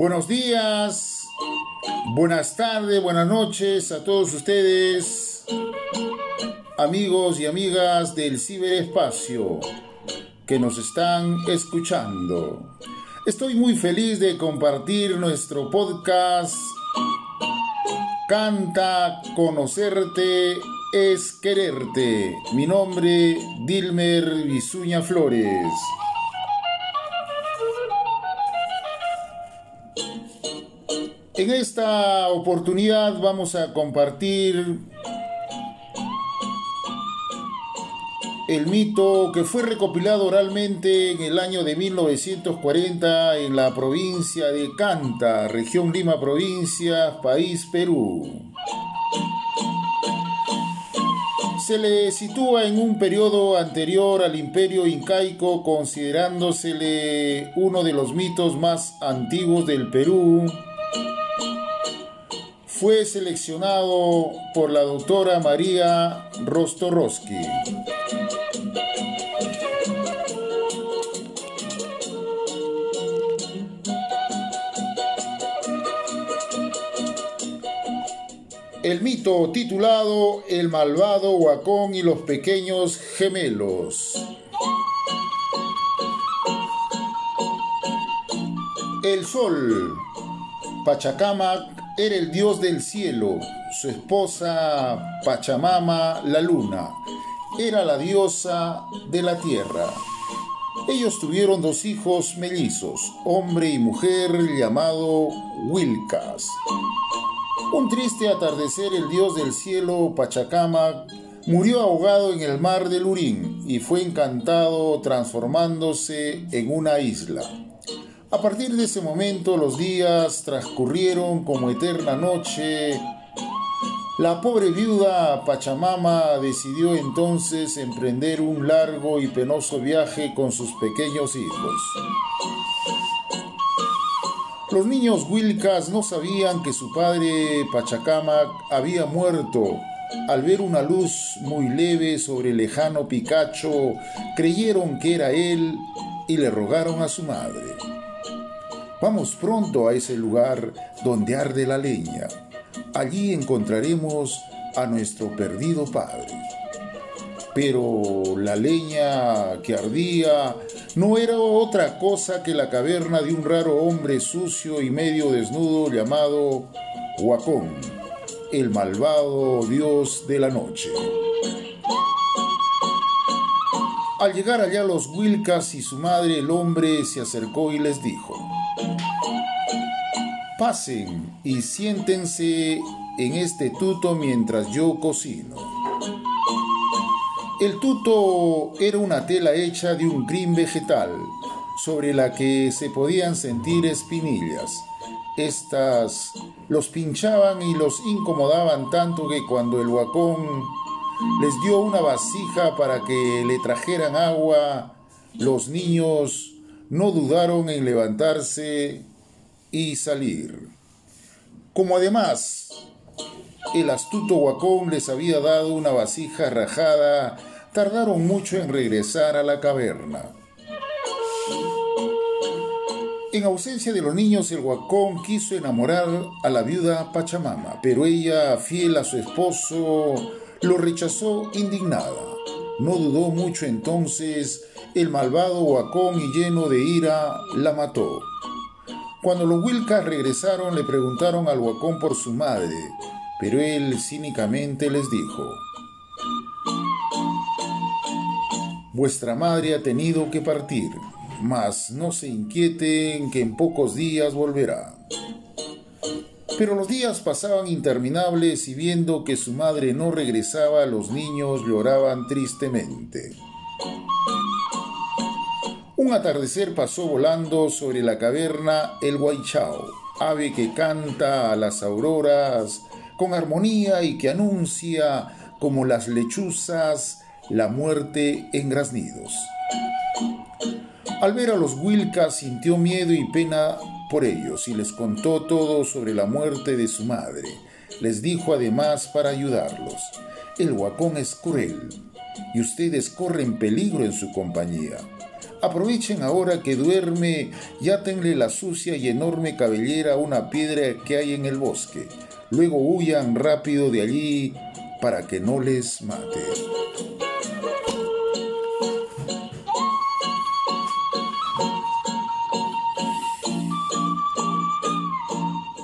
Buenos días, buenas tardes, buenas noches a todos ustedes, amigos y amigas del ciberespacio que nos están escuchando. Estoy muy feliz de compartir nuestro podcast Canta, conocerte es quererte. Mi nombre, Dilmer Bisuña Flores. En esta oportunidad vamos a compartir el mito que fue recopilado oralmente en el año de 1940 en la provincia de Canta, región Lima provincia, país Perú. Se le sitúa en un periodo anterior al imperio incaico, considerándosele uno de los mitos más antiguos del Perú. Fue seleccionado por la doctora María Rostorowski. el mito titulado El malvado Huacón y los pequeños gemelos. El sol, Pachacamac, era el dios del cielo, su esposa Pachamama, la luna, era la diosa de la tierra. Ellos tuvieron dos hijos mellizos, hombre y mujer, llamado Wilcas. Un triste atardecer, el dios del cielo, Pachacamac, murió ahogado en el mar de Lurín y fue encantado transformándose en una isla. A partir de ese momento los días transcurrieron como eterna noche. La pobre viuda Pachamama decidió entonces emprender un largo y penoso viaje con sus pequeños hijos. Los niños Wilcas no sabían que su padre Pachacamac había muerto. Al ver una luz muy leve sobre el lejano Picacho, creyeron que era él y le rogaron a su madre. Vamos pronto a ese lugar donde arde la leña. Allí encontraremos a nuestro perdido padre. Pero la leña que ardía no era otra cosa que la caverna de un raro hombre sucio y medio desnudo llamado Huacón, el malvado dios de la noche. Al llegar allá los Wilcas y su madre, el hombre se acercó y les dijo, Pasen y siéntense en este tuto mientras yo cocino. El tuto era una tela hecha de un crin vegetal, sobre la que se podían sentir espinillas. Estas los pinchaban y los incomodaban tanto que cuando el huacón les dio una vasija para que le trajeran agua, los niños no dudaron en levantarse y salir. Como además el astuto huacón les había dado una vasija rajada tardaron mucho en regresar a la caverna. En ausencia de los niños, el huacón quiso enamorar a la viuda Pachamama, pero ella, fiel a su esposo, lo rechazó indignada. No dudó mucho entonces, el malvado huacón y lleno de ira la mató. Cuando los Wilcas regresaron le preguntaron al huacón por su madre, pero él cínicamente les dijo, Vuestra madre ha tenido que partir, mas no se inquieten que en pocos días volverá. Pero los días pasaban interminables y viendo que su madre no regresaba, los niños lloraban tristemente. Un atardecer pasó volando sobre la caverna el guaychao, ave que canta a las auroras con armonía y que anuncia, como las lechuzas, la muerte en graznidos. Al ver a los Wilcas sintió miedo y pena por ellos y les contó todo sobre la muerte de su madre. Les dijo además para ayudarlos, el huacón es cruel y ustedes corren peligro en su compañía. Aprovechen ahora que duerme y átenle la sucia y enorme cabellera a una piedra que hay en el bosque. Luego huyan rápido de allí para que no les mate.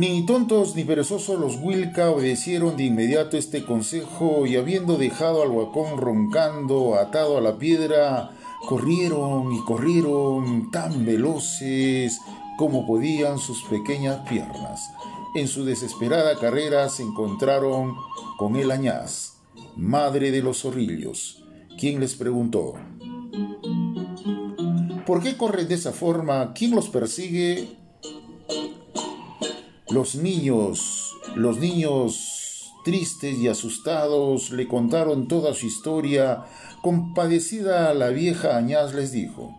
Ni tontos ni perezosos los Wilca obedecieron de inmediato este consejo y habiendo dejado al huacón roncando atado a la piedra, corrieron y corrieron tan veloces como podían sus pequeñas piernas. En su desesperada carrera se encontraron con el añaz, madre de los zorrillos, quien les preguntó, ¿por qué corren de esa forma? ¿Quién los persigue? Los niños, los niños tristes y asustados le contaron toda su historia. Compadecida la vieja Añaz les dijo,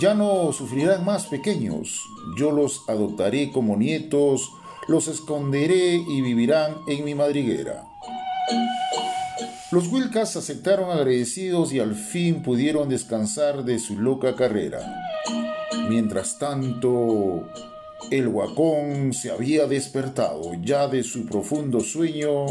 ya no sufrirán más pequeños, yo los adoptaré como nietos, los esconderé y vivirán en mi madriguera. Los Wilcas aceptaron agradecidos y al fin pudieron descansar de su loca carrera. Mientras tanto, el huacón se había despertado ya de su profundo sueño.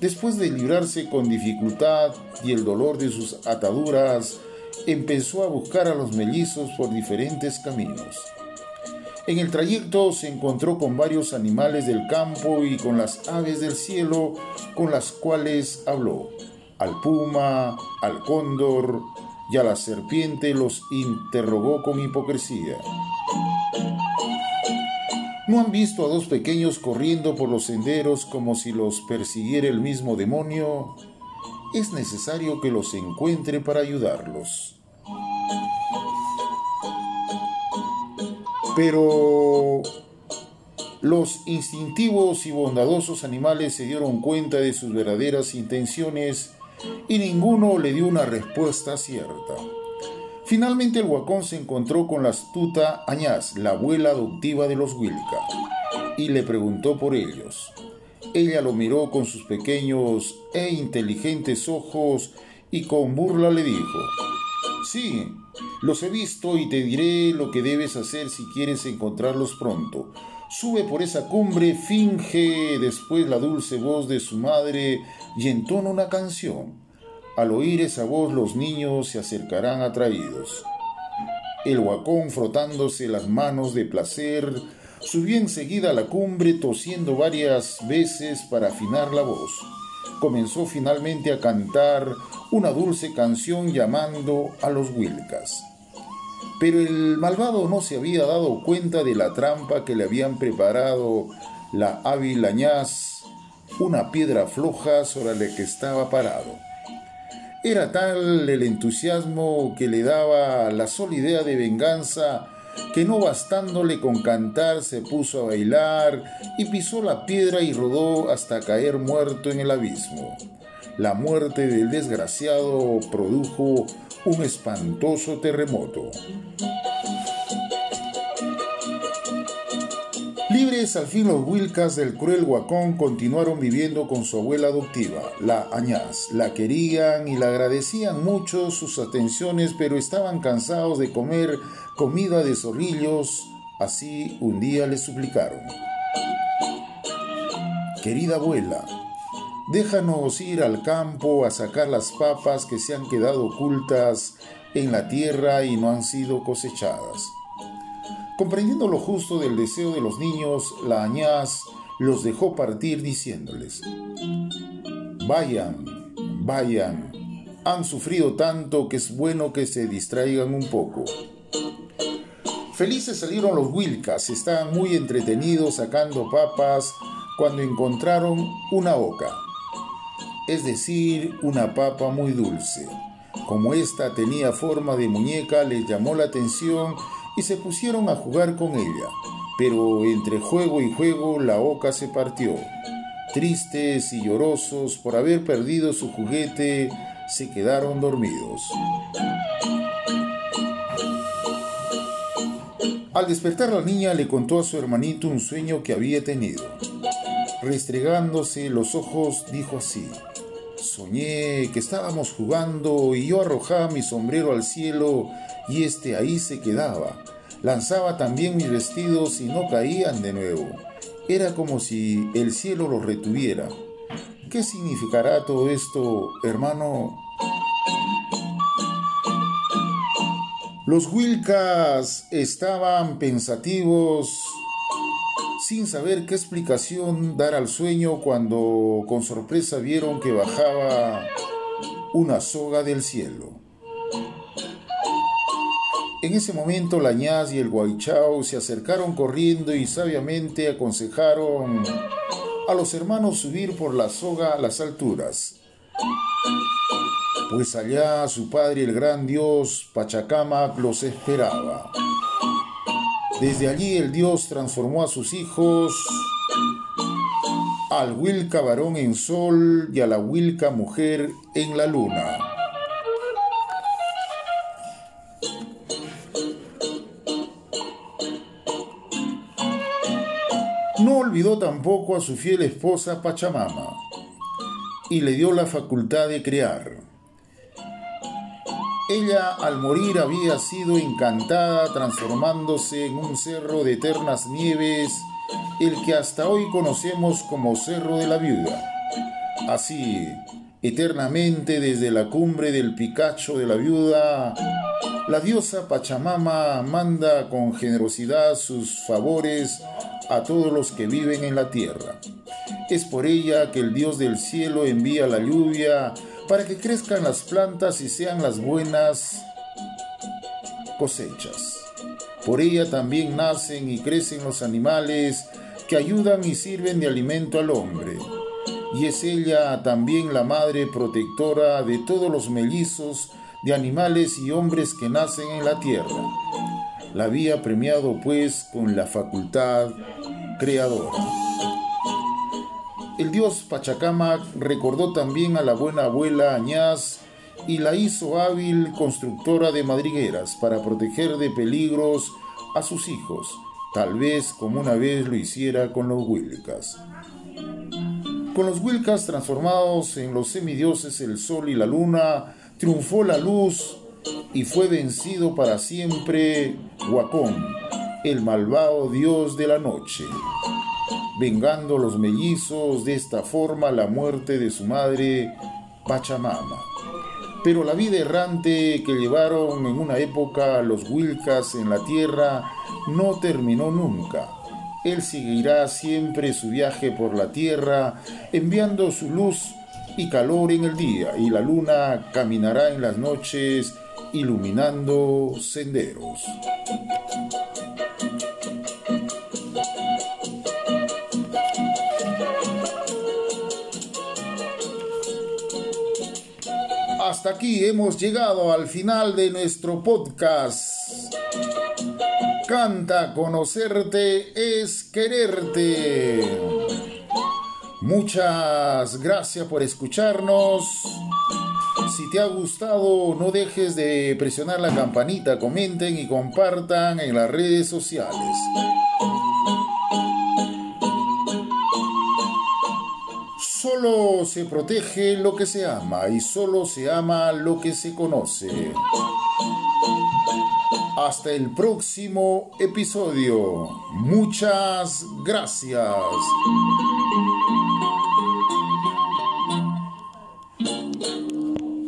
Después de librarse con dificultad y el dolor de sus ataduras, empezó a buscar a los mellizos por diferentes caminos. En el trayecto se encontró con varios animales del campo y con las aves del cielo con las cuales habló. Al puma, al cóndor y a la serpiente los interrogó con hipocresía. ¿No han visto a dos pequeños corriendo por los senderos como si los persiguiera el mismo demonio? Es necesario que los encuentre para ayudarlos. Pero los instintivos y bondadosos animales se dieron cuenta de sus verdaderas intenciones y ninguno le dio una respuesta cierta. Finalmente el huacón se encontró con la astuta Añaz, la abuela adoptiva de los Wilca, y le preguntó por ellos. Ella lo miró con sus pequeños e inteligentes ojos y con burla le dijo, Sí, los he visto y te diré lo que debes hacer si quieres encontrarlos pronto. Sube por esa cumbre, finge después la dulce voz de su madre y entona una canción. Al oír esa voz los niños se acercarán atraídos. El huacón, frotándose las manos de placer, subió enseguida a la cumbre tosiendo varias veces para afinar la voz. Comenzó finalmente a cantar una dulce canción llamando a los Wilcas. Pero el malvado no se había dado cuenta de la trampa que le habían preparado la hábil añaz, una piedra floja sobre la que estaba parado. Era tal el entusiasmo que le daba la sola idea de venganza que no bastándole con cantar se puso a bailar y pisó la piedra y rodó hasta caer muerto en el abismo. La muerte del desgraciado produjo un espantoso terremoto. Al fin los Wilcas del cruel Huacón continuaron viviendo con su abuela adoptiva, la Añaz. La querían y la agradecían mucho sus atenciones, pero estaban cansados de comer comida de zorrillos. Así un día le suplicaron. Querida abuela, déjanos ir al campo a sacar las papas que se han quedado ocultas en la tierra y no han sido cosechadas. Comprendiendo lo justo del deseo de los niños, la añaz los dejó partir diciéndoles, Vayan, vayan, han sufrido tanto que es bueno que se distraigan un poco. Felices salieron los Wilcas, estaban muy entretenidos sacando papas cuando encontraron una oca, es decir, una papa muy dulce. Como esta tenía forma de muñeca, les llamó la atención y se pusieron a jugar con ella. Pero entre juego y juego la oca se partió. Tristes y llorosos por haber perdido su juguete, se quedaron dormidos. Al despertar la niña le contó a su hermanito un sueño que había tenido. Restregándose los ojos, dijo así, Soñé que estábamos jugando y yo arrojaba mi sombrero al cielo y este ahí se quedaba. Lanzaba también mis vestidos y no caían de nuevo. Era como si el cielo los retuviera. ¿Qué significará todo esto, hermano? Los Wilcas estaban pensativos sin saber qué explicación dar al sueño cuando con sorpresa vieron que bajaba una soga del cielo. En ese momento la ñaz y el guaychao se acercaron corriendo y sabiamente aconsejaron a los hermanos subir por la soga a las alturas. Pues allá su padre el gran dios Pachacamac los esperaba. Desde allí el dios transformó a sus hijos al Wilca varón en sol y a la Wilca mujer en la luna. No olvidó tampoco a su fiel esposa Pachamama y le dio la facultad de crear. Ella al morir había sido encantada transformándose en un cerro de eternas nieves, el que hasta hoy conocemos como Cerro de la Viuda. Así, eternamente desde la cumbre del Picacho de la Viuda, la diosa Pachamama manda con generosidad sus favores a todos los que viven en la tierra. Es por ella que el Dios del cielo envía la lluvia para que crezcan las plantas y sean las buenas cosechas. Por ella también nacen y crecen los animales que ayudan y sirven de alimento al hombre. Y es ella también la madre protectora de todos los mellizos de animales y hombres que nacen en la tierra. La había premiado pues con la facultad creadora. El dios Pachacamac recordó también a la buena abuela Añaz y la hizo hábil constructora de madrigueras para proteger de peligros a sus hijos, tal vez como una vez lo hiciera con los Wilcas. Con los Wilcas transformados en los semidioses el sol y la luna, triunfó la luz y fue vencido para siempre Huacón, el malvado dios de la noche, vengando los mellizos de esta forma la muerte de su madre Pachamama. Pero la vida errante que llevaron en una época los Wilcas en la tierra no terminó nunca. Él seguirá siempre su viaje por la tierra, enviando su luz y calor en el día, y la luna caminará en las noches, iluminando senderos. Hasta aquí hemos llegado al final de nuestro podcast. Canta, conocerte es quererte. Muchas gracias por escucharnos. Si te ha gustado, no dejes de presionar la campanita, comenten y compartan en las redes sociales. Solo se protege lo que se ama y solo se ama lo que se conoce. Hasta el próximo episodio. Muchas gracias.